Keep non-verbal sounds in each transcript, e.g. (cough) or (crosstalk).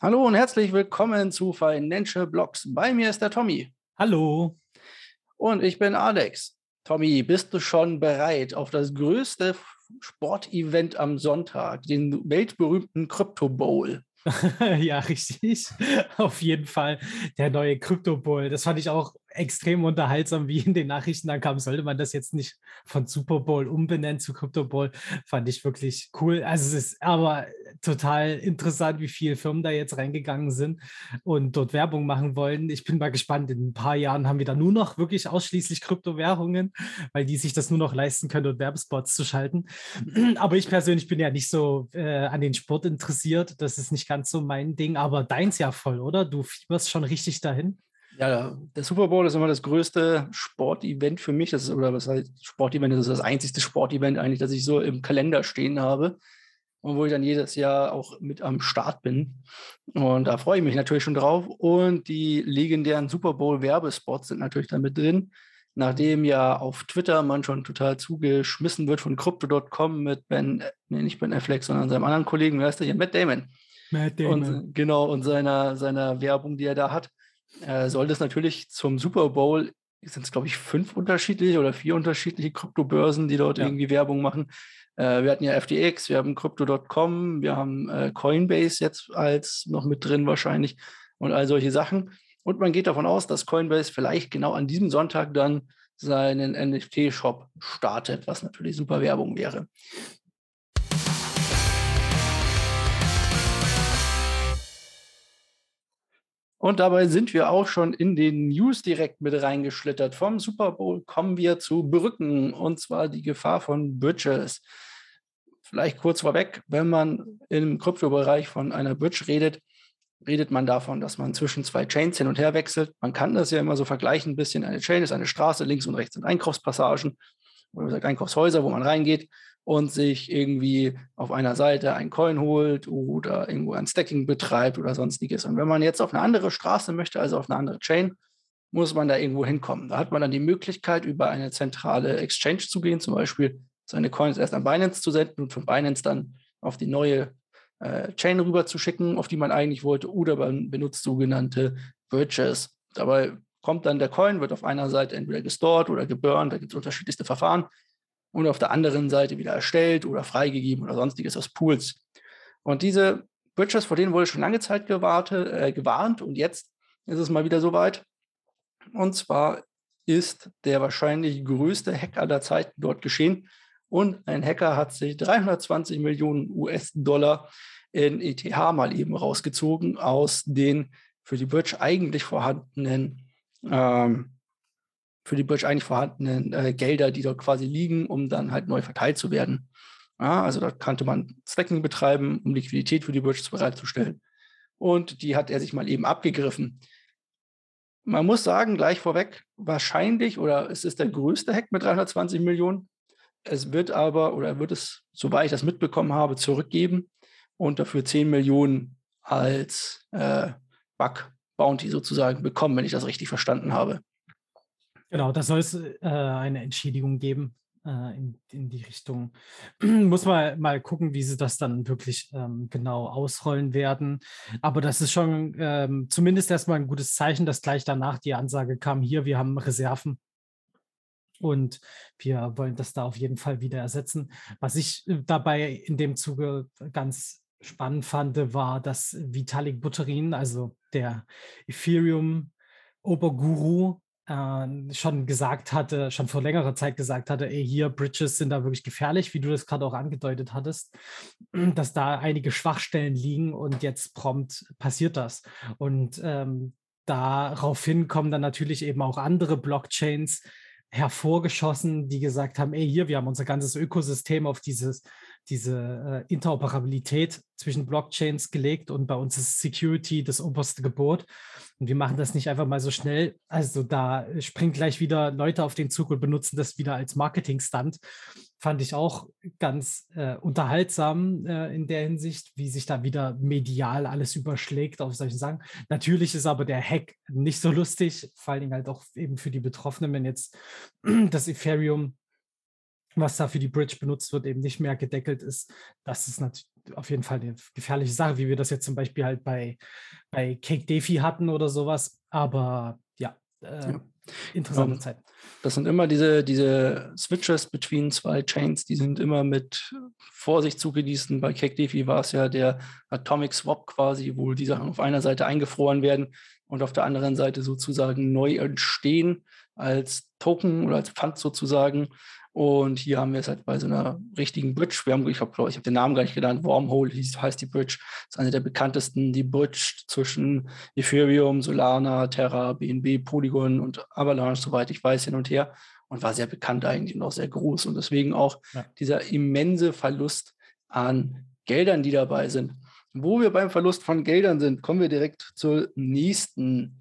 Hallo und herzlich willkommen zu Financial Blogs. Bei mir ist der Tommy. Hallo. Und ich bin Alex. Tommy, bist du schon bereit auf das größte Sportevent am Sonntag, den weltberühmten Crypto Bowl? (laughs) ja, richtig. Auf jeden Fall der neue Crypto Bowl. Das fand ich auch extrem unterhaltsam, wie in den Nachrichten dann kam, sollte man das jetzt nicht von Super Bowl umbenennen zu Crypto Bowl, fand ich wirklich cool. Also es ist aber total interessant, wie viele Firmen da jetzt reingegangen sind und dort Werbung machen wollen. Ich bin mal gespannt, in ein paar Jahren haben wir da nur noch wirklich ausschließlich Kryptowährungen, weil die sich das nur noch leisten können, dort Werbespots zu schalten. (clears throat) Aber ich persönlich bin ja nicht so äh, an den Sport interessiert. Das ist nicht ganz so mein Ding, aber deins ja voll, oder? Du fieberst schon richtig dahin. Ja, der Super Bowl ist immer das größte Sportevent für mich. Das ist, oder was heißt Sportevent? Das ist das einzigste Sportevent eigentlich, das ich so im Kalender stehen habe und wo ich dann jedes Jahr auch mit am Start bin. Und da freue ich mich natürlich schon drauf. Und die legendären Super Bowl Werbespots sind natürlich dann mit drin. Nachdem ja auf Twitter man schon total zugeschmissen wird von Crypto.com mit Ben, nee, nicht Ben Affleck, sondern seinem anderen Kollegen, wer heißt der hier? Matt Damon. Matt Damon. Und, genau, und seiner, seiner Werbung, die er da hat äh, soll das natürlich zum Super Bowl, sind es glaube ich fünf unterschiedliche oder vier unterschiedliche Kryptobörsen, die dort ja. irgendwie Werbung machen. Äh, wir hatten ja FTX, wir haben Crypto.com, wir haben äh, Coinbase jetzt als noch mit drin wahrscheinlich und all solche Sachen. Und man geht davon aus, dass Coinbase vielleicht genau an diesem Sonntag dann seinen NFT-Shop startet, was natürlich super Werbung wäre. Und dabei sind wir auch schon in den News direkt mit reingeschlittert. Vom Super Bowl kommen wir zu Brücken und zwar die Gefahr von Bridges. Vielleicht kurz vorweg, wenn man im Kryptobereich von einer Bridge redet, redet man davon, dass man zwischen zwei Chains hin und her wechselt. Man kann das ja immer so vergleichen, ein bisschen. Eine Chain ist eine Straße, links und rechts sind Einkaufspassagen oder gesagt Einkaufshäuser, wo man reingeht und sich irgendwie auf einer Seite ein Coin holt oder irgendwo ein Stacking betreibt oder sonstiges. Und wenn man jetzt auf eine andere Straße möchte, also auf eine andere Chain, muss man da irgendwo hinkommen. Da hat man dann die Möglichkeit, über eine zentrale Exchange zu gehen, zum Beispiel seine Coins erst an Binance zu senden und von Binance dann auf die neue äh, Chain rüber zu schicken, auf die man eigentlich wollte, oder man benutzt sogenannte Bridges. Dabei kommt dann der Coin, wird auf einer Seite entweder gestored oder geburnt, da gibt es unterschiedlichste Verfahren und auf der anderen Seite wieder erstellt oder freigegeben oder sonstiges aus Pools. Und diese Bridges, vor denen wurde schon lange Zeit gewartet, äh, gewarnt und jetzt ist es mal wieder soweit. Und zwar ist der wahrscheinlich größte Hacker der Zeiten dort geschehen. Und ein Hacker hat sich 320 Millionen US-Dollar in ETH mal eben rausgezogen aus den für die Bridge eigentlich vorhandenen ähm, für die Bridge eigentlich vorhandenen äh, Gelder, die dort quasi liegen, um dann halt neu verteilt zu werden. Ja, also da kannte man Stacking betreiben, um Liquidität für die Bridge bereitzustellen. Und die hat er sich mal eben abgegriffen. Man muss sagen, gleich vorweg, wahrscheinlich oder es ist der größte Hack mit 320 Millionen. Es wird aber, oder wird es, soweit ich das mitbekommen habe, zurückgeben und dafür 10 Millionen als äh, Bug Bounty sozusagen bekommen, wenn ich das richtig verstanden habe. Genau, da soll es äh, eine Entschädigung geben äh, in, in die Richtung. (clears throat) Muss man mal gucken, wie sie das dann wirklich ähm, genau ausrollen werden. Aber das ist schon ähm, zumindest erstmal ein gutes Zeichen, dass gleich danach die Ansage kam, hier, wir haben Reserven. Und wir wollen das da auf jeden Fall wieder ersetzen. Was ich äh, dabei in dem Zuge ganz spannend fand, war, dass Vitalik Buterin, also der Ethereum Oberguru, äh, schon gesagt hatte, schon vor längerer Zeit gesagt hatte, ey, hier Bridges sind da wirklich gefährlich, wie du das gerade auch angedeutet hattest, (clears throat) dass da einige Schwachstellen liegen und jetzt prompt passiert das. Und ähm, daraufhin kommen dann natürlich eben auch andere Blockchains hervorgeschossen, die gesagt haben, ey, hier, wir haben unser ganzes Ökosystem auf dieses diese äh, Interoperabilität zwischen Blockchains gelegt und bei uns ist Security das oberste Gebot. Und wir machen das nicht einfach mal so schnell. Also da springen gleich wieder Leute auf den Zug und benutzen das wieder als Marketing-Stunt. Fand ich auch ganz äh, unterhaltsam äh, in der Hinsicht, wie sich da wieder medial alles überschlägt auf solchen Sachen. Natürlich ist aber der Hack nicht so lustig, vor allen Dingen halt auch eben für die Betroffenen, wenn jetzt (clears throat) das Ethereum was da für die Bridge benutzt wird, eben nicht mehr gedeckelt ist. Das ist natürlich auf jeden Fall eine gefährliche Sache, wie wir das jetzt zum Beispiel halt bei, bei Cake Defi hatten oder sowas. Aber ja, äh, ja. interessante ja. Zeit. Das sind immer diese, diese Switches between zwei Chains, die sind immer mit Vorsicht zu genießen. Bei Cake Defi war es ja der Atomic Swap quasi, wo die Sachen auf einer Seite eingefroren werden und auf der anderen Seite sozusagen neu entstehen als Token oder als Pfand sozusagen. Und hier haben wir es halt bei so einer richtigen Bridge. Wir haben, ich glaube, ich habe den Namen gar nicht genannt. Wormhole hieß, heißt die Bridge. Das ist eine der bekanntesten, die Bridge zwischen Ethereum, Solana, Terra, BNB, Polygon und Avalanche, soweit ich weiß, hin und her. Und war sehr bekannt eigentlich und auch sehr groß. Und deswegen auch ja. dieser immense Verlust an Geldern, die dabei sind. Wo wir beim Verlust von Geldern sind, kommen wir direkt zur nächsten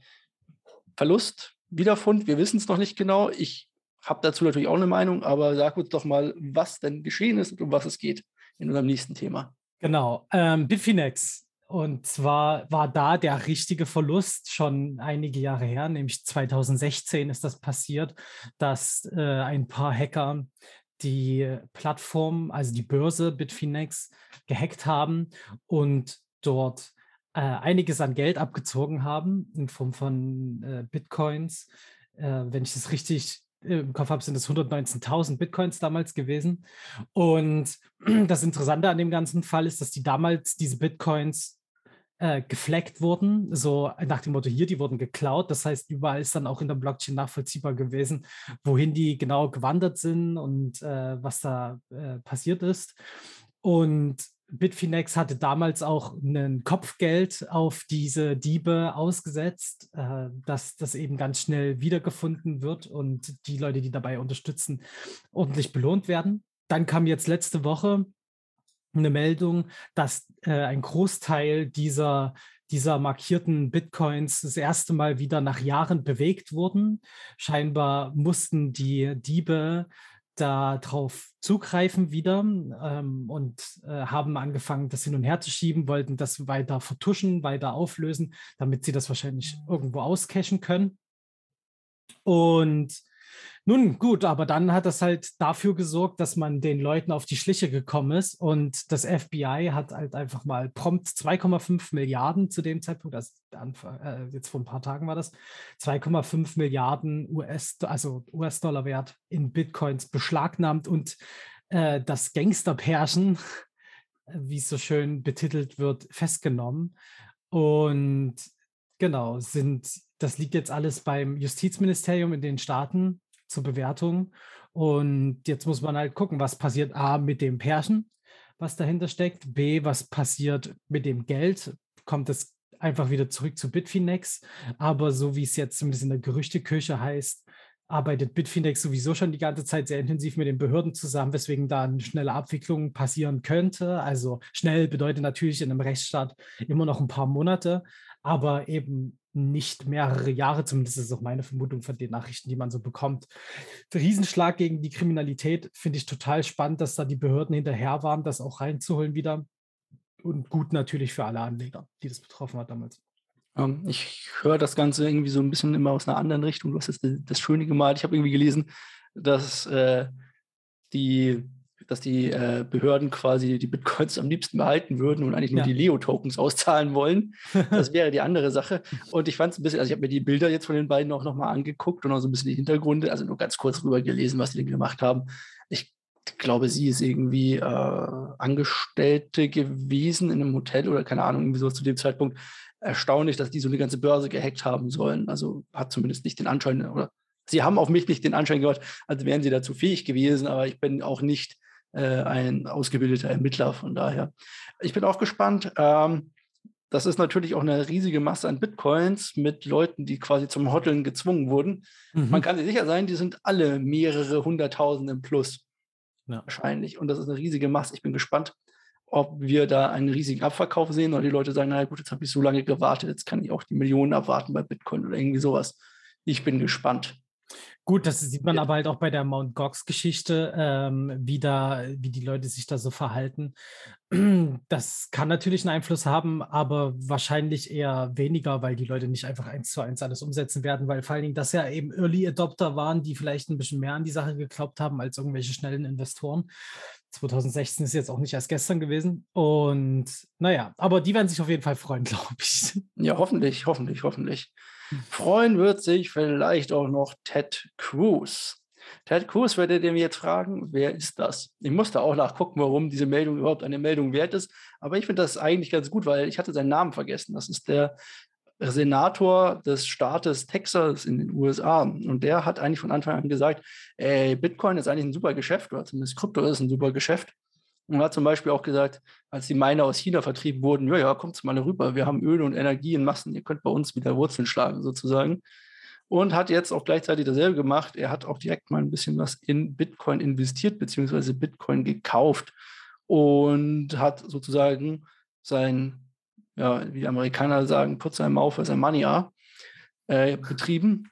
Verlust. Wiederfund, wir wissen es noch nicht genau. Ich habe dazu natürlich auch eine Meinung, aber sag uns doch mal, was denn geschehen ist und um was es geht in unserem nächsten Thema. Genau, ähm, Bitfinex. Und zwar war da der richtige Verlust schon einige Jahre her, nämlich 2016 ist das passiert, dass äh, ein paar Hacker die Plattform, also die Börse Bitfinex, gehackt haben und dort äh, einiges an Geld abgezogen haben in Form von äh, Bitcoins. Äh, wenn ich das richtig im Kopf habe, sind es 119.000 Bitcoins damals gewesen. Und (clears throat) das Interessante an dem ganzen Fall ist, dass die damals diese Bitcoins äh, gefleckt wurden, so nach dem Motto hier, die wurden geklaut. Das heißt, überall ist dann auch in der Blockchain nachvollziehbar gewesen, wohin die genau gewandert sind und äh, was da äh, passiert ist. Und Bitfinex hatte damals auch ein Kopfgeld auf diese Diebe ausgesetzt, äh, dass das eben ganz schnell wiedergefunden wird und die Leute, die dabei unterstützen, ordentlich belohnt werden. Dann kam jetzt letzte Woche eine Meldung, dass äh, ein Großteil dieser dieser markierten Bitcoins das erste Mal wieder nach Jahren bewegt wurden. Scheinbar mussten die Diebe darauf zugreifen wieder ähm, und äh, haben angefangen, das hin und her zu schieben, wollten das weiter vertuschen, weiter auflösen, damit sie das wahrscheinlich irgendwo auscachen können. Und nun gut, aber dann hat das halt dafür gesorgt, dass man den Leuten auf die Schliche gekommen ist. Und das FBI hat halt einfach mal prompt 2,5 Milliarden zu dem Zeitpunkt, also Anfang, äh, jetzt vor ein paar Tagen war das, 2,5 Milliarden US, also US-Dollar Wert in Bitcoins beschlagnahmt. Und äh, das Gangsterpärchen, wie es so schön betitelt wird, festgenommen. Und genau, sind, das liegt jetzt alles beim Justizministerium in den Staaten zur Bewertung. Und jetzt muss man halt gucken, was passiert A mit dem Pärchen, was dahinter steckt, B, was passiert mit dem Geld, kommt es einfach wieder zurück zu Bitfinex, aber so wie es jetzt bisschen in der Gerüchteküche heißt, arbeitet Bitfinex sowieso schon die ganze Zeit sehr intensiv mit den Behörden zusammen, weswegen da eine schnelle Abwicklung passieren könnte. Also schnell bedeutet natürlich in einem Rechtsstaat immer noch ein paar Monate, aber eben nicht mehrere Jahre, zumindest ist auch meine Vermutung von den Nachrichten, die man so bekommt. Der Riesenschlag gegen die Kriminalität finde ich total spannend, dass da die Behörden hinterher waren, das auch reinzuholen wieder. Und gut natürlich für alle Anleger, die das betroffen hat damals. Ähm, ich höre das Ganze irgendwie so ein bisschen immer aus einer anderen Richtung. Du hast das, das Schöne gemalt. Ich habe irgendwie gelesen, dass äh, die dass die äh, Behörden quasi die Bitcoins am liebsten behalten würden und eigentlich nur ja. die Leo-Tokens auszahlen wollen. (laughs) Das wäre die andere Sache. Und ich fand es ein bisschen, also ich habe mir die Bilder jetzt von den beiden auch nochmal angeguckt und auch so ein bisschen die Hintergründe, also nur ganz kurz rüber gelesen, was die denn gemacht haben. Ich glaube, sie ist irgendwie äh, Angestellte gewesen in einem Hotel oder keine Ahnung, irgendwie so zu dem Zeitpunkt. Erstaunlich, dass die so eine ganze Börse gehackt haben sollen. Also hat zumindest nicht den Anschein, oder sie haben auf mich nicht den Anschein gemacht, als wären sie dazu fähig gewesen, aber ich bin auch nicht äh, ein ausgebildeter Ermittler. Von daher, ich bin auch gespannt. Ähm, das ist natürlich auch eine riesige Masse an Bitcoins mit Leuten, die quasi zum Hoteln gezwungen wurden. Mhm. Man kann sich sicher sein, die sind alle mehrere hunderttausend im Plus. Ja. Wahrscheinlich. Und das ist eine riesige Masse. Ich bin gespannt, ob wir da einen riesigen Abverkauf sehen oder die Leute sagen, na gut, jetzt habe ich so lange gewartet, jetzt kann ich auch die Millionen abwarten bei Bitcoin oder irgendwie sowas. Ich bin gespannt. Gut, das sieht man ja. aber halt auch bei der Mount Gox-Geschichte, ähm, wie, wie die Leute sich da so verhalten. Das kann natürlich einen Einfluss haben, aber wahrscheinlich eher weniger, weil die Leute nicht einfach eins zu eins alles umsetzen werden, weil vor allen Dingen das ja eben Early Adopter waren, die vielleicht ein bisschen mehr an die Sache geglaubt haben als irgendwelche schnellen Investoren. 2016 ist jetzt auch nicht erst gestern gewesen. Und naja, aber die werden sich auf jeden Fall freuen, (laughs) glaube ich. Ja, hoffentlich, hoffentlich, hoffentlich. Freuen wird sich vielleicht auch noch Ted Cruz. Ted Cruz werdet ihr mir jetzt fragen, wer ist das? Ich musste auch nachgucken, warum diese Meldung überhaupt eine Meldung wert ist. Aber ich finde das eigentlich ganz gut, weil ich hatte seinen Namen vergessen. Das ist der Senator des Staates Texas in den USA. Und der hat eigentlich von Anfang an gesagt, ey, Bitcoin ist eigentlich ein super Geschäft, oder zumindest Krypto ist ein super Geschäft. Und hat zum Beispiel auch gesagt, als die Miner aus China vertrieben wurden, ja, ja, kommt mal rüber, wir haben Öl und Energie in Massen, ihr könnt bei uns wieder Wurzeln schlagen, sozusagen. Und hat jetzt auch gleichzeitig dasselbe gemacht. Er hat auch direkt mal ein bisschen was in Bitcoin investiert, beziehungsweise Bitcoin gekauft und hat sozusagen sein ja, wie die Amerikaner sagen, put sein as a money äh, betrieben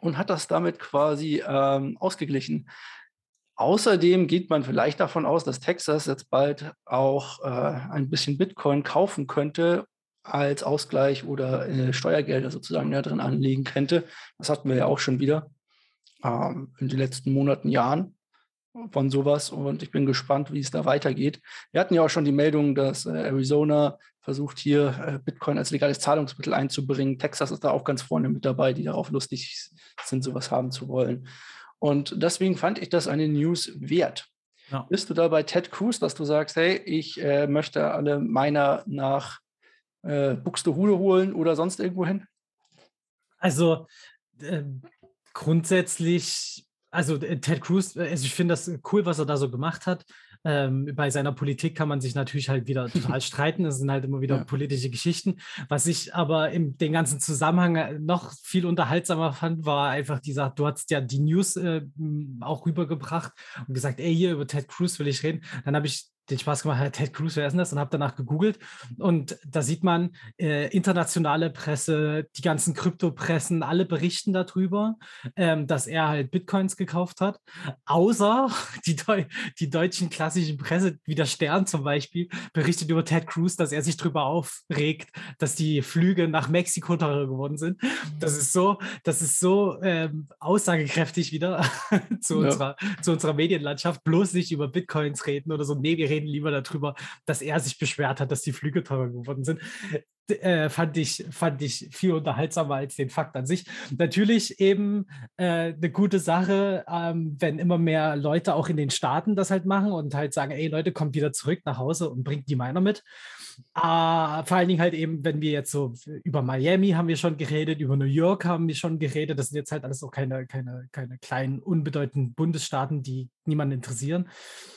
und hat das damit quasi ähm, ausgeglichen. Außerdem geht man vielleicht davon aus, dass Texas jetzt bald auch äh, ein bisschen Bitcoin kaufen könnte als Ausgleich oder äh, Steuergelder sozusagen da drin anlegen könnte. Das hatten wir ja auch schon wieder ähm, in den letzten Monaten, Jahren von sowas und ich bin gespannt, wie es da weitergeht. Wir hatten ja auch schon die Meldung, dass äh, Arizona versucht hier äh, Bitcoin als legales Zahlungsmittel einzubringen. Texas ist da auch ganz vorne mit dabei, die darauf lustig sind, sowas haben zu wollen. Und deswegen fand ich das eine News wert. Ja. Bist du da bei Ted Cruz, dass du sagst, hey, ich äh, möchte alle meiner nach äh, Buxtehude holen oder sonst irgendwo hin? Also äh, grundsätzlich also äh, Ted Cruz, äh, also ich finde das cool, was er da so gemacht hat. Ähm, bei seiner Politik kann man sich natürlich halt wieder total (laughs) streiten. Das sind halt immer wieder ja. politische Geschichten. Was ich aber in den ganzen Zusammenhang äh, noch viel unterhaltsamer fand, war einfach dieser, du hast ja die News äh, auch rübergebracht und gesagt, ey, hier über Ted Cruz will ich reden. Dann habe ich den Spaß gemacht hat, Ted Cruz, wer ist denn das? Und habe danach gegoogelt. Und da sieht man äh, internationale Presse, die ganzen Kryptopressen, alle berichten darüber, ähm, dass er halt Bitcoins gekauft hat. Außer (laughs) die, Deu die deutschen klassischen Presse, wie der Stern zum Beispiel, berichtet über Ted Cruz, dass er sich darüber aufregt, dass die Flüge nach Mexiko teurer geworden sind. Das ist so, das ist so ähm, aussagekräftig wieder (laughs) zu, ja. unserer, zu unserer Medienlandschaft. Bloß nicht über Bitcoins reden oder so. Nee, wir reden reden lieber darüber, dass er sich beschwert hat, dass die Flüge teurer geworden sind. Äh, fand, ich, fand ich viel unterhaltsamer als den Fakt an sich. Natürlich eben äh, eine gute Sache, ähm, wenn immer mehr Leute auch in den Staaten das halt machen und halt sagen, ey Leute, kommt wieder zurück nach Hause und bringt die Miner mit. Uh, vor allen Dingen halt eben, wenn wir jetzt so über Miami haben wir schon geredet, über New York haben wir schon geredet. Das sind jetzt halt alles auch keine, keine, keine kleinen, unbedeutenden Bundesstaaten, die niemanden interessieren.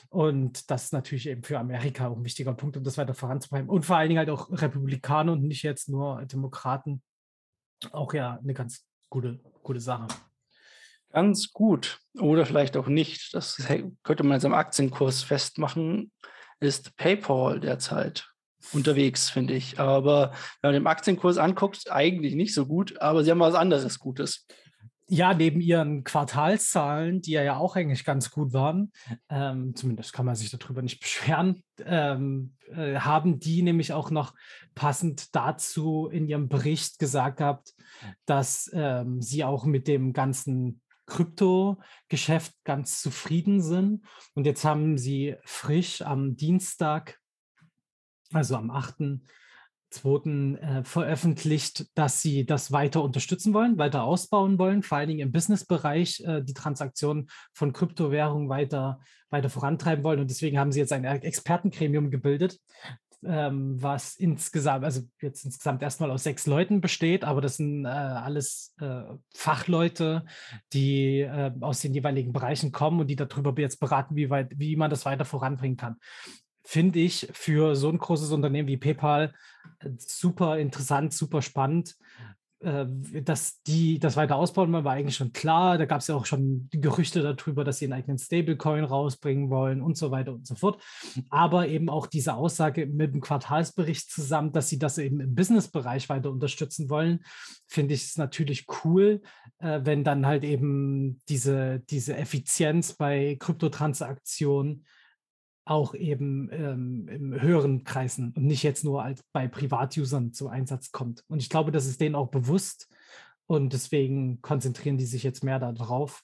Und das ist natürlich eben für Amerika auch ein wichtiger Punkt, um das weiter voranzutreiben. Und vor allen Dingen halt auch Republikaner und nicht jetzt nur Demokraten. Auch ja eine ganz gute, gute Sache. Ganz gut. Oder vielleicht auch nicht. Das könnte man jetzt am Aktienkurs festmachen, ist PayPal derzeit unterwegs, finde ich. Aber wenn man den Aktienkurs anguckt, eigentlich nicht so gut, aber sie haben was anderes Gutes. Ja, neben ihren Quartalszahlen, die ja, auch eigentlich ganz gut waren, ähm, zumindest kann man sich darüber nicht (laughs) beschweren, ähm, äh, haben die nämlich auch noch passend dazu in ihrem Bericht gesagt gehabt, dass ähm, sie auch mit dem ganzen Krypto-Geschäft ganz zufrieden sind. Und jetzt haben sie frisch am Dienstag also am 8.2. Äh, veröffentlicht, dass sie das weiter unterstützen wollen, weiter ausbauen wollen, vor allen Dingen im Businessbereich äh, die Transaktion von Kryptowährungen weiter, weiter vorantreiben wollen. Und deswegen haben sie jetzt ein Expertengremium gebildet, ähm, was insgesamt, also jetzt insgesamt erstmal aus sechs Leuten besteht, aber das sind äh, alles äh, Fachleute, die äh, aus den jeweiligen Bereichen kommen und die darüber jetzt beraten, wie, weit, wie man das weiter voranbringen kann finde ich für so ein großes Unternehmen wie PayPal äh, super interessant, super spannend. Äh, dass die das weiter ausbauen wollen, war eigentlich schon klar. Da gab es ja auch schon Gerüchte darüber, dass sie einen eigenen Stablecoin rausbringen wollen und so weiter und so fort. Aber eben auch diese Aussage mit dem Quartalsbericht zusammen, dass sie das eben im Businessbereich weiter unterstützen wollen, finde ich es natürlich cool, äh, wenn dann halt eben diese, diese Effizienz bei Kryptotransaktionen auch eben ähm, im höheren Kreisen und nicht jetzt nur als bei Privatusern zum Einsatz kommt. Und ich glaube, das ist denen auch bewusst und deswegen konzentrieren die sich jetzt mehr darauf.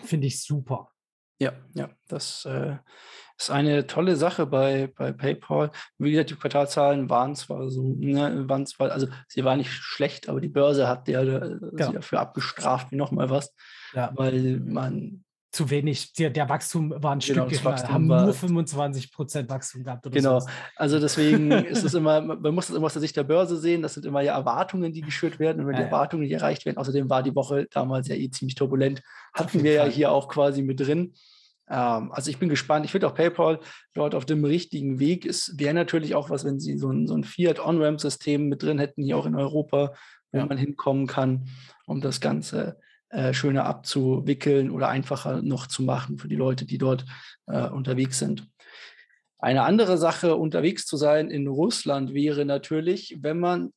Finde ich super. Ja, ja, das äh, ist eine tolle Sache bei, bei PayPal. Wie gesagt, die Quartalzahlen waren zwar so, ne, waren zwar, also sie waren nicht schlecht, aber die Börse hat ja äh, sie dafür abgestraft wie nochmal was, ja. weil man zu wenig. Der, der Wachstum war ein genau, Stück geringer, haben war, nur 25 Prozent Wachstum gehabt. genau, sowas. also deswegen (laughs) ist es immer, man muss es immer aus der Sicht der Börse sehen, das sind immer ja Erwartungen, die geschürt werden und wenn ja, die Erwartungen nicht erreicht werden, außerdem war die Woche damals ja eh ziemlich turbulent, hatten wir ja hier auch quasi mit drin. Ähm, also ich bin gespannt. Ich finde auch PayPal dort auf dem richtigen Weg. Es wäre natürlich auch was, wenn sie so ein, so ein Fiat-On-Ramp-System mit drin hätten, hier auch in Europa, wo ja. man hinkommen kann, um das Ganze äh, schöner abzuwickeln oder einfacher noch zu machen für die Leute, die dort äh, unterwegs sind. Eine andere Sache, unterwegs zu sein in Russland, wäre natürlich, wenn man,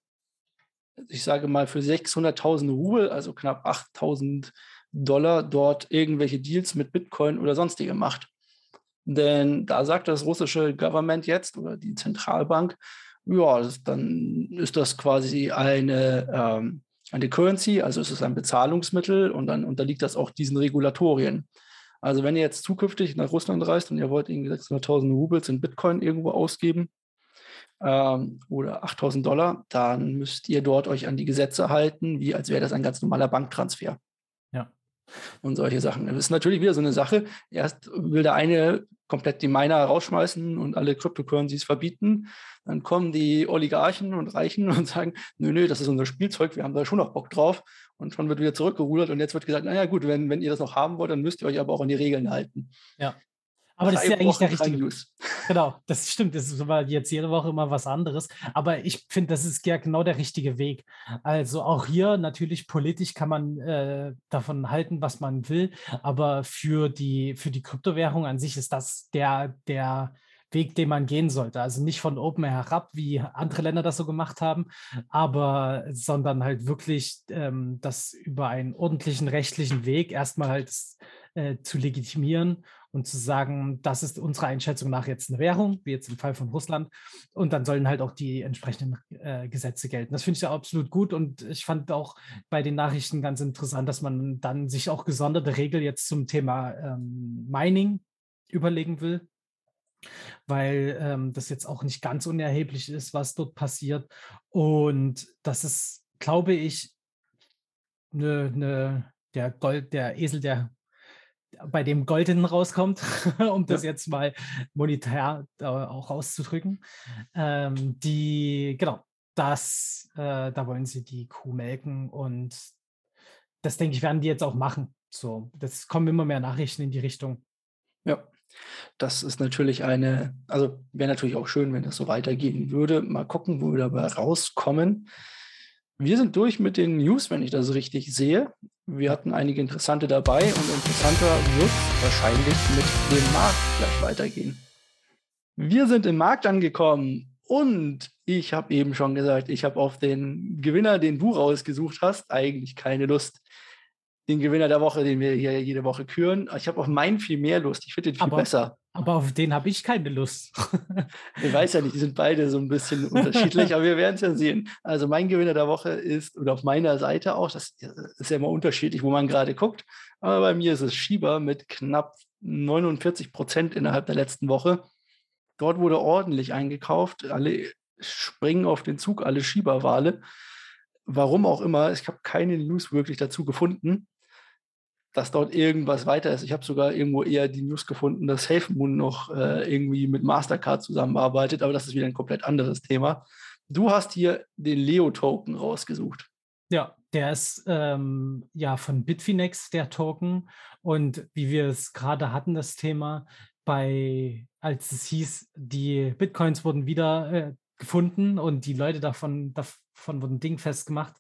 ich sage mal, für 600.000 Rubel, also knapp 8.000 Dollar, dort irgendwelche Deals mit Bitcoin oder sonstige macht. Denn da sagt das russische Government jetzt oder die Zentralbank, ja, dann ist das quasi eine ähm, eine Currency, also es ist ein Bezahlungsmittel und dann unterliegt das auch diesen Regulatorien. Also wenn ihr jetzt zukünftig nach Russland reist und ihr wollt irgendwie 600.000 Rubels in Bitcoin irgendwo ausgeben ähm, oder 8.000 Dollar, dann müsst ihr dort euch an die Gesetze halten, wie als wäre das ein ganz normaler Banktransfer. Und solche Sachen. Das ist natürlich wieder so eine Sache. Erst will der eine komplett die Miner rausschmeißen und alle Cryptocurrencies verbieten. Dann kommen die Oligarchen und Reichen (laughs) und sagen, nö, nö, das ist unser Spielzeug, wir haben da schon noch Bock drauf. Und schon wird wieder zurückgerudert und jetzt wird gesagt, naja gut, wenn, wenn ihr das noch haben wollt, dann müsst ihr euch aber auch an die Regeln halten. Ja. Aber das ist ja eigentlich der richtige. News. (laughs) Genau, das stimmt. Das ist aber jetzt jede Woche immer was anderes. Aber ich finde, das ist ja genau der richtige Weg. Also auch hier natürlich politisch kann man äh, davon halten, was man will. Aber für die, für die Kryptowährung an sich ist das der, der Weg, den man gehen sollte. Also nicht von oben herab, wie andere Länder das so gemacht haben, aber sondern halt wirklich ähm, das über einen ordentlichen rechtlichen Weg erstmal halt äh, zu legitimieren und zu sagen, das ist unserer Einschätzung nach jetzt eine Währung, wie jetzt im Fall von Russland. Und dann sollen halt auch die entsprechenden äh, Gesetze gelten. Das finde ich ja absolut gut. Und ich fand auch bei den Nachrichten ganz interessant, dass man dann sich auch gesonderte Regeln jetzt zum Thema ähm, Mining überlegen will weil ähm, das jetzt auch nicht ganz unerheblich ist, was dort passiert. Und das ist, glaube ich, ne, ne, der Gold, der Esel, der bei dem Goldenen rauskommt, (laughs) um das ja. jetzt mal monetär äh, auch auszudrücken. Ähm, die, genau, das, äh, da wollen sie die Kuh melken und das denke ich, werden die jetzt auch machen. So, das kommen immer mehr Nachrichten in die Richtung. Ja, das ist natürlich eine, also wäre natürlich auch schön, wenn das so weitergehen würde. Mal gucken, wo wir dabei rauskommen. Wir sind durch mit den News, wenn ich das richtig sehe. Wir hatten einige interessante dabei und interessanter wird wahrscheinlich mit dem Markt gleich weitergehen. Wir sind im Markt angekommen und ich habe eben schon gesagt, ich habe auf den Gewinner, den du rausgesucht hast, eigentlich keine Lust den Gewinner der Woche, den wir hier jede Woche küren. Ich habe auf meinen viel mehr Lust. Ich finde den viel aber, besser. Aber auf den habe ich keine Lust. (laughs) ich weiß ja nicht, die sind beide so ein bisschen unterschiedlich, aber wir werden es ja sehen. Also mein Gewinner der Woche ist, oder auf meiner Seite auch, das ist ja immer unterschiedlich, wo man gerade guckt, aber bei mir ist es Schieber mit knapp 49 Prozent innerhalb der letzten Woche. Dort wurde ordentlich eingekauft. Alle springen auf den Zug, alle Schieberwale. Warum auch immer, ich habe keine News wirklich dazu gefunden dass dort irgendwas weiter ist. Ich habe sogar irgendwo eher die News gefunden, dass SafeMoon noch äh, irgendwie mit Mastercard zusammenarbeitet, aber das ist wieder ein komplett anderes Thema. Du hast hier den Leo-Token rausgesucht. Ja, der ist ähm, ja von Bitfinex, der Token. Und wie wir es gerade hatten, das Thema, bei, als es hieß, die Bitcoins wurden wieder äh, gefunden und die Leute davon, davon wurden dingfest gemacht,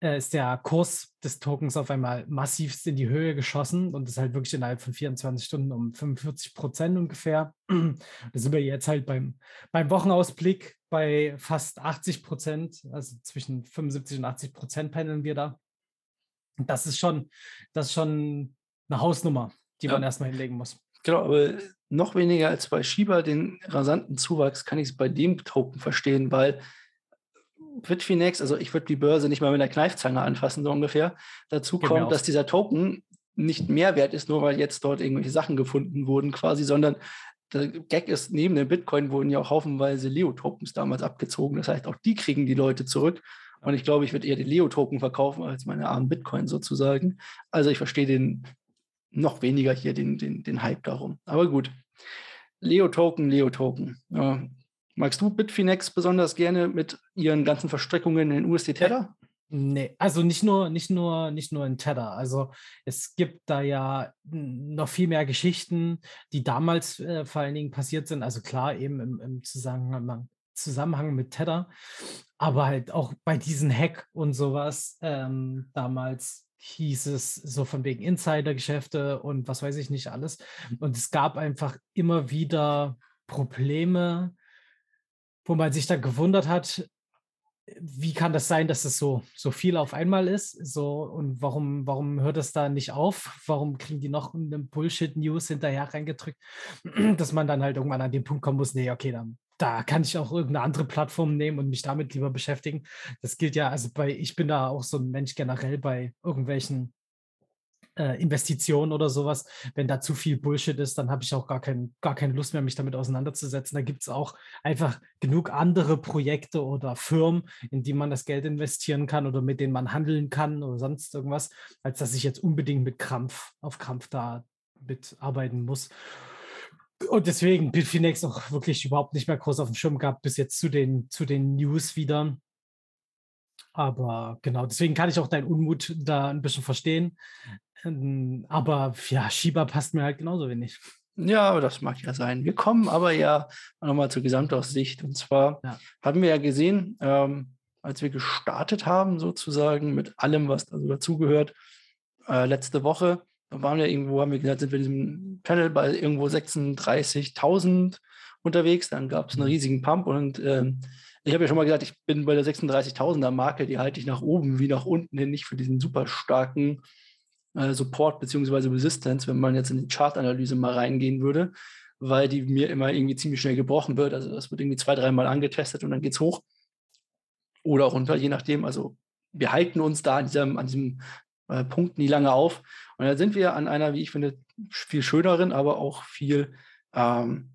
ist der Kurs des Tokens auf einmal massivst in die Höhe geschossen und ist halt wirklich innerhalb von 24 Stunden um 45 Prozent ungefähr. (clears throat) Da sind wir jetzt halt beim, beim Wochenausblick bei fast 80 Prozent, also zwischen 75 und 80 Prozent pendeln wir da. Das ist schon, das ist schon eine Hausnummer, die ja. man erstmal hinlegen muss. Genau, aber noch weniger als bei Shiba, den rasanten Zuwachs, kann ich es bei dem Token verstehen, weil Bitfinex, also ich würde die Börse nicht mal mit einer Kneifzange anfassen, so ungefähr. Dazu kommt, dass dieser Token nicht mehr wert ist, nur weil jetzt dort irgendwelche Sachen gefunden wurden, quasi, sondern der Gag ist, neben dem Bitcoin wurden ja auch haufenweise Leo-Tokens damals abgezogen. Das heißt, auch die kriegen die Leute zurück. Und ich glaube, ich würde eher den Leo-Token verkaufen als meine armen Bitcoin sozusagen. Also ich verstehe den noch weniger hier, den, den, den Hype darum. Aber gut. Leo-Token, Leo-Token. Ja. Magst du Bitfinex besonders gerne mit ihren ganzen Verstrickungen in USD-Tether? Nee, also nicht nur, nicht nur, nicht nur in Tether. Also es gibt da ja noch viel mehr Geschichten, die damals äh, vor allen Dingen passiert sind. Also klar, eben im, im Zusammenhang, Zusammenhang mit Tether, aber halt auch bei diesen Hack und sowas ähm, damals hieß es so von wegen Insidergeschäfte und was weiß ich nicht alles. Und es gab einfach immer wieder Probleme, wo man sich dann gewundert hat, wie kann das sein, dass es so, so viel auf einmal ist? So, und warum, warum hört es da nicht auf? Warum kriegen die noch eine Bullshit-News hinterher reingedrückt, (clears throat) dass man dann halt irgendwann an den Punkt kommen muss, nee, okay, dann, da kann ich auch irgendeine andere Plattform nehmen und mich damit lieber beschäftigen. Das gilt ja, also bei, ich bin da auch so ein Mensch generell bei irgendwelchen äh, Investitionen oder sowas, wenn da zu viel Bullshit ist, dann habe ich auch gar, kein, gar keine Lust mehr, mich damit auseinanderzusetzen. Da gibt es auch einfach genug andere Projekte oder Firmen, in die man das Geld investieren kann oder mit denen man handeln kann oder sonst irgendwas, als dass ich jetzt unbedingt mit Krampf auf Krampf da mitarbeiten muss. Und deswegen Bitfinex auch wirklich überhaupt nicht mehr groß auf dem Schirm gehabt, bis jetzt zu den, zu den News wieder. Aber genau, deswegen kann ich auch deinen Unmut da ein bisschen verstehen. Ähm, aber ja, Shiba passt mir halt genauso wenig. Ja, aber das mag ja sein. Wir kommen aber ja nochmal zur Gesamtaussicht. Und zwar ja. haben wir ja gesehen, ähm, als wir gestartet haben, sozusagen, mit allem, was also dazugehört, äh, letzte Woche, da waren wir irgendwo, haben wir gesagt, sind wir in diesem Panel bei irgendwo 36.000 unterwegs. Dann gab es einen mhm. riesigen Pump und ähm, ich habe ja schon mal gesagt, ich bin bei der 36.000er Marke, die halte ich nach oben wie nach unten hin, nicht für diesen super starken äh, Support bzw. Resistance, wenn man jetzt in die Chartanalyse mal reingehen würde, weil die mir immer irgendwie ziemlich schnell gebrochen wird. Also das wird irgendwie zwei, dreimal angetestet und dann geht es hoch oder runter, je nachdem. Also wir halten uns da an diesem, an diesem äh, Punkt nie lange auf. Und da sind wir an einer, wie ich finde, viel schöneren, aber auch viel ähm,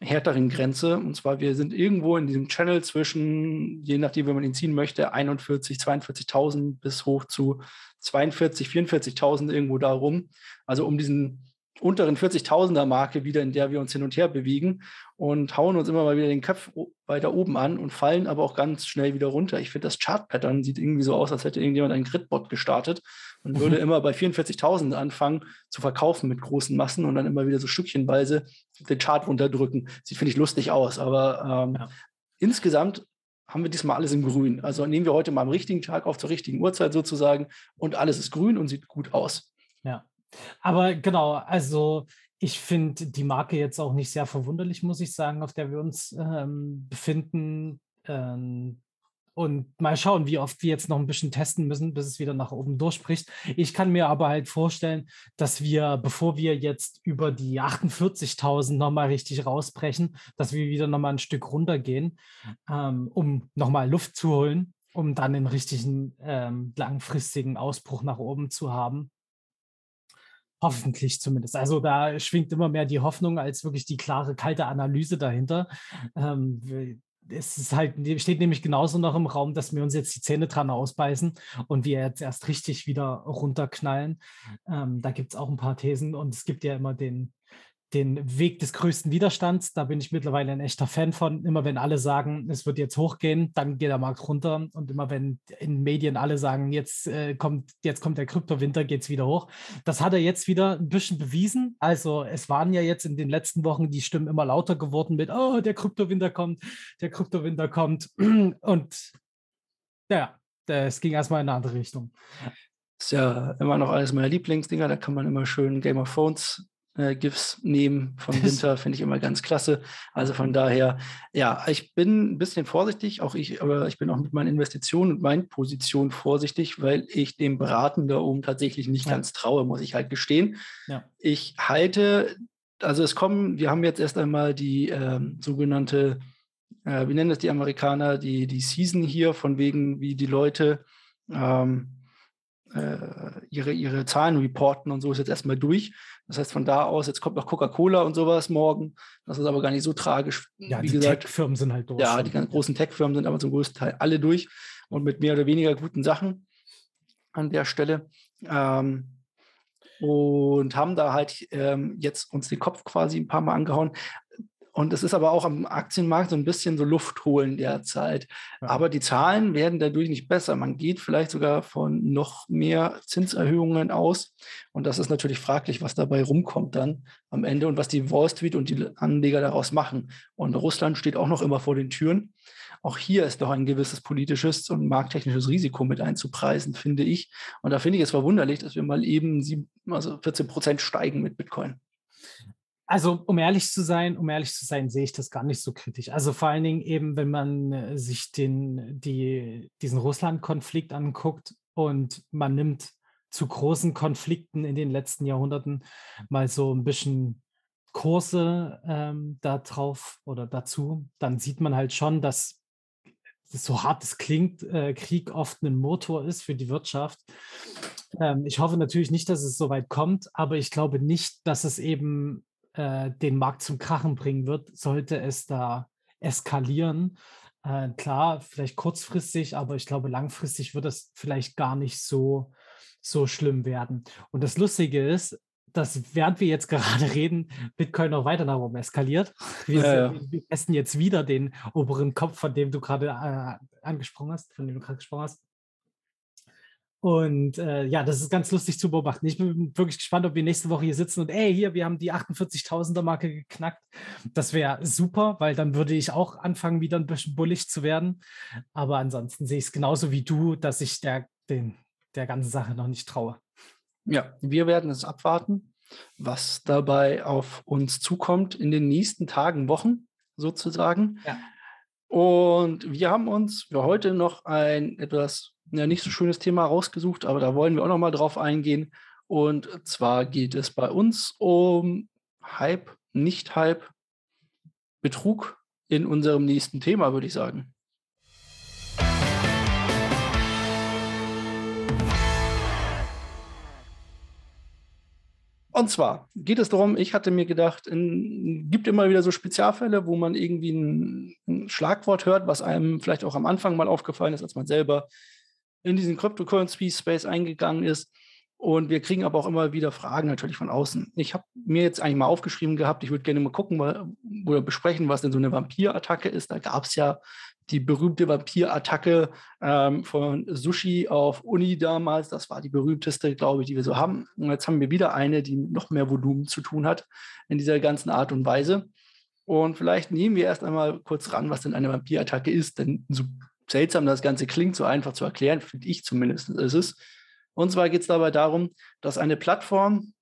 härteren Grenze. Und zwar, wir sind irgendwo in diesem Channel zwischen, je nachdem, wie man ihn ziehen möchte, 41, 42.000 bis hoch zu 42, 44.000 irgendwo darum. Also um diesen unteren 40.000er Marke wieder, in der wir uns hin und her bewegen und hauen uns immer mal wieder den Kopf weiter oben an und fallen aber auch ganz schnell wieder runter. Ich finde, das Chart-Pattern sieht irgendwie so aus, als hätte irgendjemand einen Gridbot gestartet und würde mhm. immer bei 44.000 anfangen zu verkaufen mit großen Massen und dann immer wieder so stückchenweise den Chart runterdrücken. Sieht, finde ich, lustig aus, aber ähm, ja. insgesamt haben wir diesmal alles in grün. Also nehmen wir heute mal am richtigen Tag auf, zur richtigen Uhrzeit sozusagen und alles ist grün und sieht gut aus. Ja, aber genau, also ich finde die Marke jetzt auch nicht sehr verwunderlich, muss ich sagen, auf der wir uns ähm, befinden. Ähm, und mal schauen, wie oft wir jetzt noch ein bisschen testen müssen, bis es wieder nach oben durchspricht. Ich kann mir aber halt vorstellen, dass wir, bevor wir jetzt über die 48.000 nochmal richtig rausbrechen, dass wir wieder nochmal ein Stück runtergehen, ähm, um nochmal Luft zu holen, um dann einen richtigen ähm, langfristigen Ausbruch nach oben zu haben. Hoffentlich zumindest. Also da schwingt immer mehr die Hoffnung als wirklich die klare, kalte Analyse dahinter. Ähm, es ist halt, steht nämlich genauso noch im Raum, dass wir uns jetzt die Zähne dran ausbeißen und wir jetzt erst richtig wieder runterknallen. Ähm, da gibt es auch ein paar Thesen und es gibt ja immer den, den Weg des größten Widerstands. Da bin ich mittlerweile ein echter Fan von. Immer wenn alle sagen, es wird jetzt hochgehen, dann geht der Markt runter. Und immer wenn in Medien alle sagen, jetzt, äh, kommt, jetzt kommt der Kryptowinter, geht es wieder hoch. Das hat er jetzt wieder ein bisschen bewiesen. Also es waren ja jetzt in den letzten Wochen die Stimmen immer lauter geworden mit, oh, der Kryptowinter kommt, der Kryptowinter kommt. (clears throat) Und ja, es ging erstmal in eine andere Richtung. Ist ja immer noch alles meine Lieblingsdinger. Da kann man immer schön Game of Thrones äh, GIFs nehmen vom Winter, finde ich immer ganz klasse. Also von daher, ja, ich bin ein bisschen vorsichtig, auch ich, aber ich bin auch mit meinen Investitionen und meinen Positionen vorsichtig, weil ich dem Beraten da oben tatsächlich nicht ja. ganz traue, muss ich halt gestehen. Ja. Ich halte, also es kommen, wir haben jetzt erst einmal die ähm, sogenannte, äh, wie nennen das die Amerikaner, die, die Season hier, von wegen, wie die Leute ähm, äh, ihre, ihre Zahlen reporten und so ist jetzt erstmal durch. Das heißt, von da aus, jetzt kommt noch Coca-Cola und sowas morgen. Das ist aber gar nicht so tragisch. Ja, Wie die Tech-Firmen sind halt durch. Ja, die ganz großen Tech-Firmen sind aber zum größten Teil alle durch und mit mehr oder weniger guten Sachen an der Stelle. Ähm, und haben da halt ähm, jetzt uns den Kopf quasi ein paar Mal angehauen. Und es ist aber auch am Aktienmarkt so ein bisschen so Luft holen derzeit. Ja. Aber die Zahlen werden dadurch nicht besser. Man geht vielleicht sogar von noch mehr Zinserhöhungen aus. Und das ist natürlich fraglich, was dabei rumkommt dann am Ende und was die Wall Street und die Anleger daraus machen. Und Russland steht auch noch immer vor den Türen. Auch hier ist doch ein gewisses politisches und markttechnisches Risiko mit einzupreisen, finde ich. Und da finde ich es verwunderlich, dass wir mal eben sieben, also 14 Prozent steigen mit Bitcoin. Also, um ehrlich zu sein, um ehrlich zu sein, sehe ich das gar nicht so kritisch. Also vor allen Dingen eben, wenn man äh, sich den, die, diesen Russland-Konflikt anguckt und man nimmt zu großen Konflikten in den letzten Jahrhunderten mal so ein bisschen Kurse ähm, da drauf oder dazu, dann sieht man halt schon, dass so hart es klingt, äh, Krieg oft ein Motor ist für die Wirtschaft. Ähm, ich hoffe natürlich nicht, dass es so weit kommt, aber ich glaube nicht, dass es eben äh, den Markt zum Krachen bringen wird, sollte es da eskalieren. Äh, klar, vielleicht kurzfristig, aber ich glaube, langfristig wird es vielleicht gar nicht so, so schlimm werden. Und das Lustige ist, dass während wir jetzt (laughs) gerade reden, Bitcoin noch weiter nach oben eskaliert. Wir, ja, ja. wir testen jetzt wieder den oberen Kopf, von dem du gerade äh, angesprochen hast, von dem du gerade gesprochen hast. Und äh, ja, das ist ganz lustig zu beobachten. Ich bin wirklich gespannt, ob wir nächste Woche hier sitzen und ey, hier, wir haben die 48.000er Marke geknackt. Das wäre super, weil dann würde ich auch anfangen, wieder ein bisschen bullig zu werden. Aber ansonsten sehe ich es genauso wie du, dass ich der, den, der ganzen Sache noch nicht traue. Ja, wir werden es abwarten, was dabei auf uns zukommt in den nächsten Tagen, Wochen sozusagen. Ja. Und wir haben uns für heute noch ein etwas ja, nicht so schönes Thema rausgesucht, aber da wollen wir auch noch mal drauf eingehen. Und zwar geht es bei uns um Hype, Nicht-Hype, Betrug in unserem nächsten Thema, würde ich sagen. Und zwar geht es darum, ich hatte mir gedacht, es gibt immer wieder so Spezialfälle, wo man irgendwie ein, ein, Schlagwort hört, was einem vielleicht auch am Anfang mal aufgefallen ist, als man selber in diesen Cryptocurrency-Space eingegangen ist. Und wir kriegen aber auch immer wieder Fragen natürlich von außen. Ich habe mir jetzt eigentlich mal aufgeschrieben gehabt, ich würde gerne mal gucken oder besprechen, was denn so eine Vampirattacke ist. Da gab es ja die berühmte Vampirattacke ähm, von Sushi auf Uni damals. Das war die berühmteste, glaube ich, die wir so haben. Und jetzt haben wir wieder eine, die noch mehr Volumen zu tun hat in dieser ganzen Art und Weise. Und vielleicht nehmen wir erst einmal kurz ran, was denn eine Vampirattacke ist. Denn so seltsam das Ganze klingt, so einfach zu erklären, finde ich zumindest ist es. Und zwar geht es dabei darum, dass eine Plattform,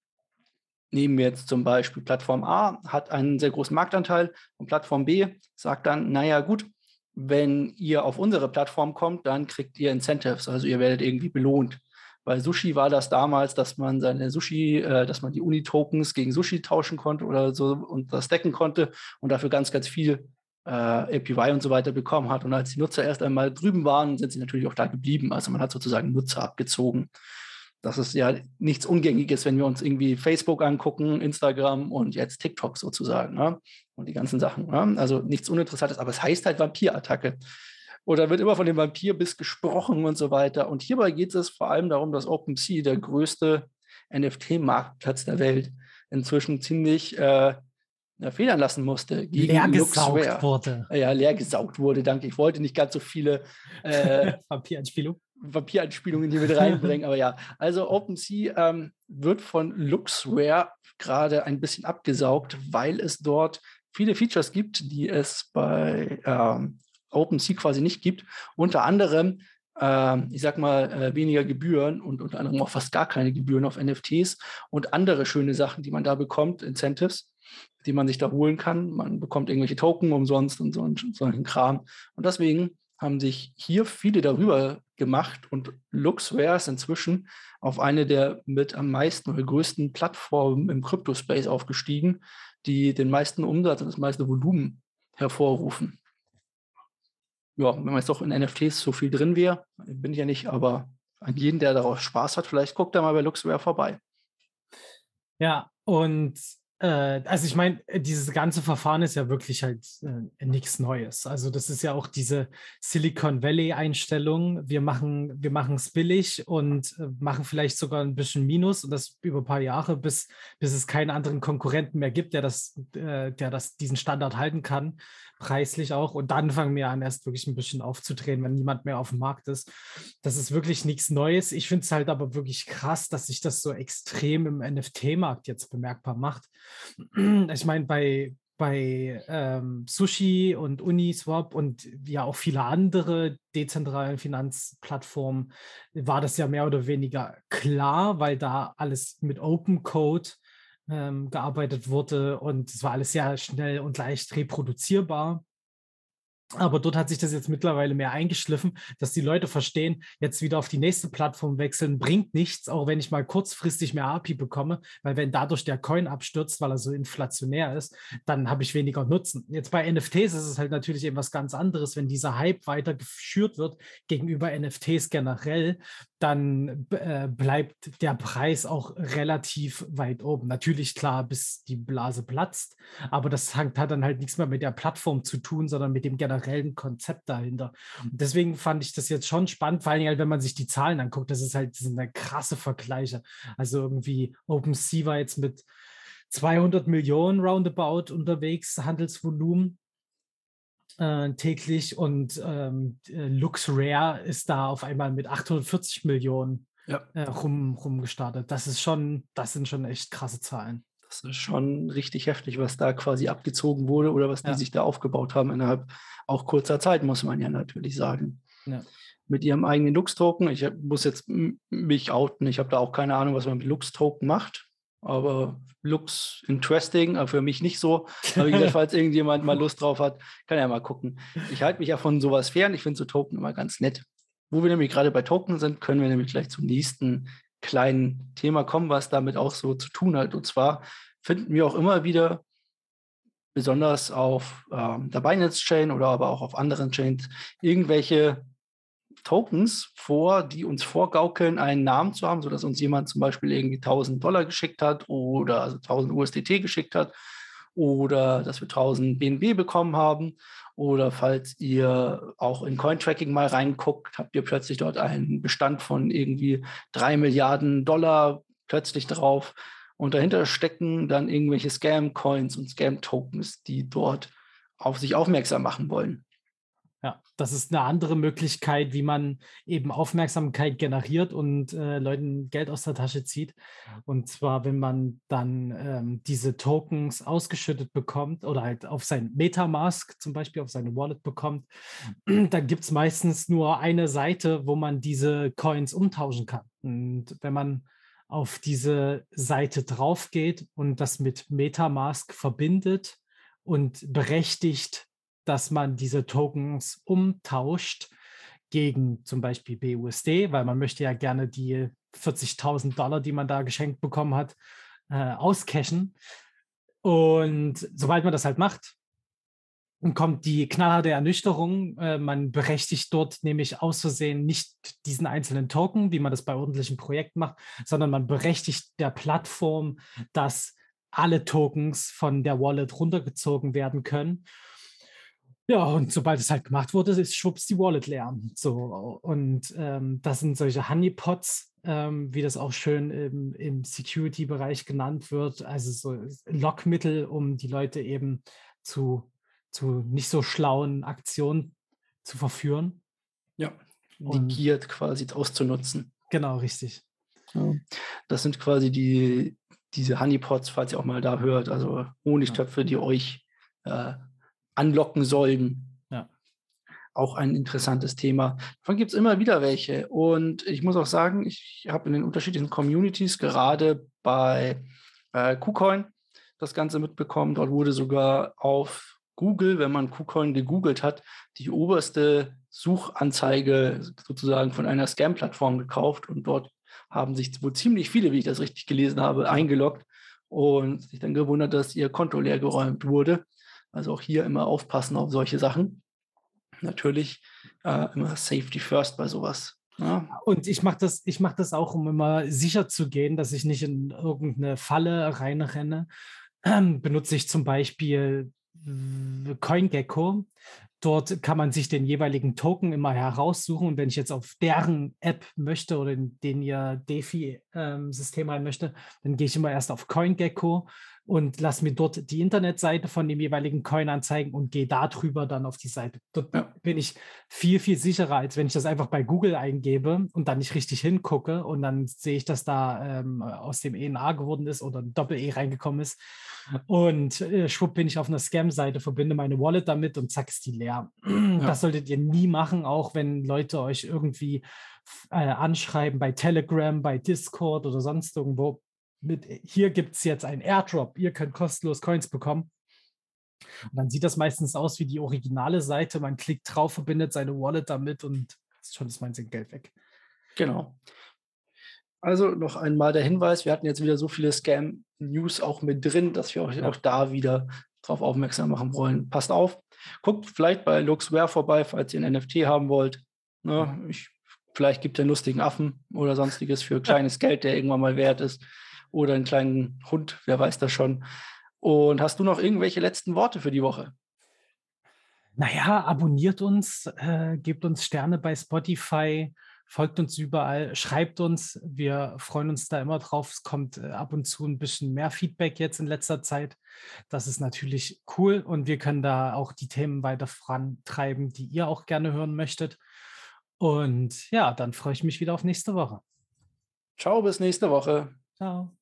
nehmen wir jetzt zum Beispiel Plattform A, hat einen sehr großen Marktanteil und Plattform B sagt dann, naja gut, wenn ihr auf unsere Plattform kommt, dann kriegt ihr Incentives, also ihr werdet irgendwie belohnt. Bei Sushi war das damals, dass man seine Sushi, äh, dass man die Uni-Tokens gegen Sushi tauschen konnte oder so und das decken konnte und dafür ganz, ganz viel äh, APY und so weiter bekommen hat. Und als die Nutzer erst einmal drüben waren, sind sie natürlich auch da geblieben. Also man hat sozusagen Nutzer abgezogen. Das ist ja nichts Ungängiges, wenn wir uns irgendwie Facebook angucken, Instagram und jetzt TikTok sozusagen. Ne? Und die ganzen Sachen. Ne? Also nichts Uninteressantes, aber es heißt halt Vampirattacke. Oder wird immer von dem Vampirbiss gesprochen und so weiter. Und hierbei geht es vor allem darum, dass OpenSea, der größte NFT-Marktplatz der Welt, inzwischen ziemlich äh, federn lassen musste. Gegen leer gesaugt wurde. Ja, leer gesaugt wurde, danke. Ich wollte nicht ganz so viele äh, (laughs) Vampiranspielungen. Hier mit reinbringen, aber ja. Also OpenSea ähm, wird von Luxware gerade ein bisschen abgesaugt, weil es dort viele Features gibt, die es bei ähm, OpenSea quasi nicht gibt. Unter anderem äh, ich sag mal, äh, weniger Gebühren und unter anderem auch fast gar keine Gebühren auf NFTs und andere schöne Sachen, die man da bekommt, Incentives die man sich da holen kann. Man bekommt irgendwelche Token umsonst und so, und so einen Kram. Und deswegen haben sich hier viele darüber gemacht und Luxware ist inzwischen auf eine der mit am meisten oder größten Plattformen im Crypto-Space aufgestiegen, die den meisten Umsatz und das meiste Volumen hervorrufen. Ja, wenn man jetzt doch in NFTs so viel drin wäre, bin ich ja nicht, aber an jeden, der darauf Spaß hat, vielleicht guckt er mal bei Luxware vorbei. Ja, und also ich meine, äh, dieses ganze Verfahren ist ja wirklich halt äh, nichts Neues. Also das ist ja auch diese Silicon Valley-Einstellung. Wir machen, wir es billig und äh, machen vielleicht sogar ein bisschen Minus und das über ein paar Jahre, bis, bis es keinen anderen Konkurrenten mehr gibt, der das, äh, der das diesen Standard halten kann preislich auch. Und dann fangen wir an, erst wirklich ein bisschen aufzudrehen, wenn niemand mehr auf dem Markt ist. Das ist wirklich nichts Neues. Ich finde es halt aber wirklich krass, dass sich das so extrem im NFT-Markt jetzt bemerkbar macht. Ich meine, bei, bei ähm, Sushi und Uniswap und ja auch viele andere dezentralen Finanzplattformen war das ja mehr oder weniger klar, weil da alles mit Open Code ähm, gearbeitet wurde und es war alles sehr schnell und leicht reproduzierbar. Aber dort hat sich das jetzt mittlerweile mehr eingeschliffen, dass die Leute verstehen, jetzt wieder auf die nächste Plattform wechseln, bringt nichts, auch wenn ich mal kurzfristig mehr API bekomme, weil wenn dadurch der Coin abstürzt, weil er so inflationär ist, dann habe ich weniger Nutzen. Jetzt bei NFTs ist es halt natürlich eben was ganz anderes, wenn dieser Hype weiter geschürt wird gegenüber NFTs generell, dann äh, bleibt der Preis auch relativ weit oben. Natürlich klar, bis die Blase platzt, aber das hat, dann halt nichts mehr mit der Plattform zu tun, sondern mit dem generellen Konzept dahinter. Und deswegen fand ich das jetzt schon spannend, vor allem halt, wenn man sich die Zahlen anguckt, das ist halt das sind halt krasse Vergleiche. Also irgendwie OpenSea war jetzt mit 200 Millionen roundabout unterwegs, Handelsvolumen äh, täglich und ähm, äh, Lux Rare ist da auf einmal mit 840 Millionen ja. äh, rum, rumgestartet. Das ist schon, das sind schon echt krasse Zahlen. Das ist schon richtig heftig, was da quasi abgezogen wurde oder was die sich da aufgebaut haben innerhalb auch kurzer Zeit, muss man ja natürlich sagen. Ja. Mit ihrem eigenen Lux-Token. Ich muss jetzt mich outen. Ich habe da auch keine Ahnung, was man mit Lux-Token macht aber looks interesting, aber für mich nicht so. Aber wie gesagt, falls irgendjemand mal Lust drauf hat, kann er mal gucken. Ich halte mich ja von sowas fern. Ich finde so Token immer ganz nett. Wo wir nämlich gerade bei Token sind, können wir nämlich gleich zum nächsten kleinen Thema kommen, was damit auch so zu tun hat. Und zwar finden wir auch immer wieder, besonders auf ähm, der Binance Chain oder aber auch auf anderen Chains, irgendwelche Tokens vor, die uns vorgaukeln, einen Namen zu haben, sodass uns jemand zum Beispiel irgendwie 1000 Dollar geschickt hat oder also 1000 USDT geschickt hat oder dass wir 1000 BNB bekommen haben oder falls ihr auch in Cointracking mal reinguckt, habt ihr plötzlich dort einen Bestand von irgendwie 3 Milliarden Dollar plötzlich drauf und dahinter stecken dann irgendwelche Scam-Coins und Scam-Tokens, die dort auf sich aufmerksam machen wollen. Ja, das ist eine andere Möglichkeit, wie man eben Aufmerksamkeit generiert und äh, Leuten Geld aus der Tasche zieht. Und zwar, wenn man dann ähm, diese Tokens ausgeschüttet bekommt oder halt auf sein Metamask zum Beispiel, auf seine Wallet bekommt, (clears throat) dann gibt es meistens nur eine Seite, wo man diese Coins umtauschen kann. Und wenn man auf diese Seite drauf geht und das mit Metamask verbindet und berechtigt dass man diese Tokens umtauscht gegen zum Beispiel BUSD, weil man möchte ja gerne die 40.000 Dollar, die man da geschenkt bekommen hat, äh, auscashen. Und sobald man das halt macht, kommt die knallharte Ernüchterung. Äh, man berechtigt dort nämlich aus Versehen nicht diesen einzelnen Token, wie man das bei ordentlichen Projekten macht, sondern man berechtigt der Plattform, dass alle Tokens von der Wallet runtergezogen werden können. Ja, und sobald es halt gemacht wurde, ist schwupps die Wallet leer. So, und ähm, das sind solche Honeypots, ähm, wie das auch schön im, im Security-Bereich genannt wird. Also so Lockmittel, um die Leute eben zu, zu nicht so schlauen Aktionen zu verführen. Ja, die Gier quasi auszunutzen. Genau, richtig. Ja, das sind quasi die, diese Honeypots, falls ihr auch mal da hört, also Honigtöpfe, die euch äh, anlocken sollen. Ja. Auch ein interessantes Thema. Davon gibt es immer wieder welche. Und ich muss auch sagen, ich habe in den unterschiedlichen Communities, gerade bei äh, KuCoin, das Ganze mitbekommen. Dort wurde sogar auf Google, wenn man KuCoin gegoogelt hat, die oberste Suchanzeige sozusagen von einer Scam-Plattform gekauft und dort haben sich wohl ziemlich viele, wie ich das richtig gelesen habe, eingeloggt und sich dann gewundert, dass ihr Konto leergeräumt wurde. Also auch hier immer aufpassen auf solche Sachen. Natürlich äh, immer Safety First bei sowas. Ja. Und ich mache das, mach das auch, um immer sicher zu gehen, dass ich nicht in irgendeine Falle reinrenne. Ähm, (clears throat) benutze ich zum Beispiel CoinGecko. Dort kann man sich den jeweiligen Token immer heraussuchen. Und wenn ich jetzt auf deren App möchte oder in den ihr DeFi-System ähm, rein möchte, dann gehe ich immer erst auf CoinGecko und lasse mir dort die Internetseite von dem jeweiligen Coin anzeigen und gehe darüber dann auf die Seite. Dort ja. bin ich viel, viel sicherer, als wenn ich das einfach bei Google eingebe und dann nicht richtig hingucke und dann sehe ich, dass da ähm, aus dem ENA geworden ist oder ein Doppel-E reingekommen ist. Und äh, schwupp bin ich auf einer Scam-Seite, verbinde meine Wallet damit und zack ist die leer. Ja. Das solltet ihr nie machen, auch wenn Leute euch irgendwie äh, anschreiben bei Telegram, bei Discord oder sonst irgendwo mit, hier gibt es jetzt einen Airdrop, ihr könnt kostenlos Coins bekommen. Und dann sieht das meistens aus wie die originale Seite. Man klickt drauf, verbindet seine Wallet damit und schon ist mein Geld weg. Genau. Also noch einmal der Hinweis, wir hatten jetzt wieder so viele Scam-News auch mit drin, dass wir euch ja. auch da wieder darauf aufmerksam machen wollen. Passt auf, guckt vielleicht bei Luxware vorbei, falls ihr ein NFT haben wollt. Ne, ich, vielleicht gibt es einen lustigen Affen oder sonstiges für (laughs) kleines Geld, der irgendwann mal wert ist oder einen kleinen Hund, wer weiß das schon. Und hast du noch irgendwelche letzten Worte für die Woche? Naja, abonniert uns, äh, gebt uns Sterne bei Spotify, folgt uns überall, schreibt uns. Wir freuen uns da immer drauf. Es kommt äh, ab und zu ein bisschen mehr Feedback jetzt in letzter Zeit. Das ist natürlich cool und wir können da auch die Themen weiter vorantreiben, die ihr auch gerne hören möchtet. Und ja, dann freue ich mich wieder auf nächste Woche. Ciao, bis nächste Woche. Ciao.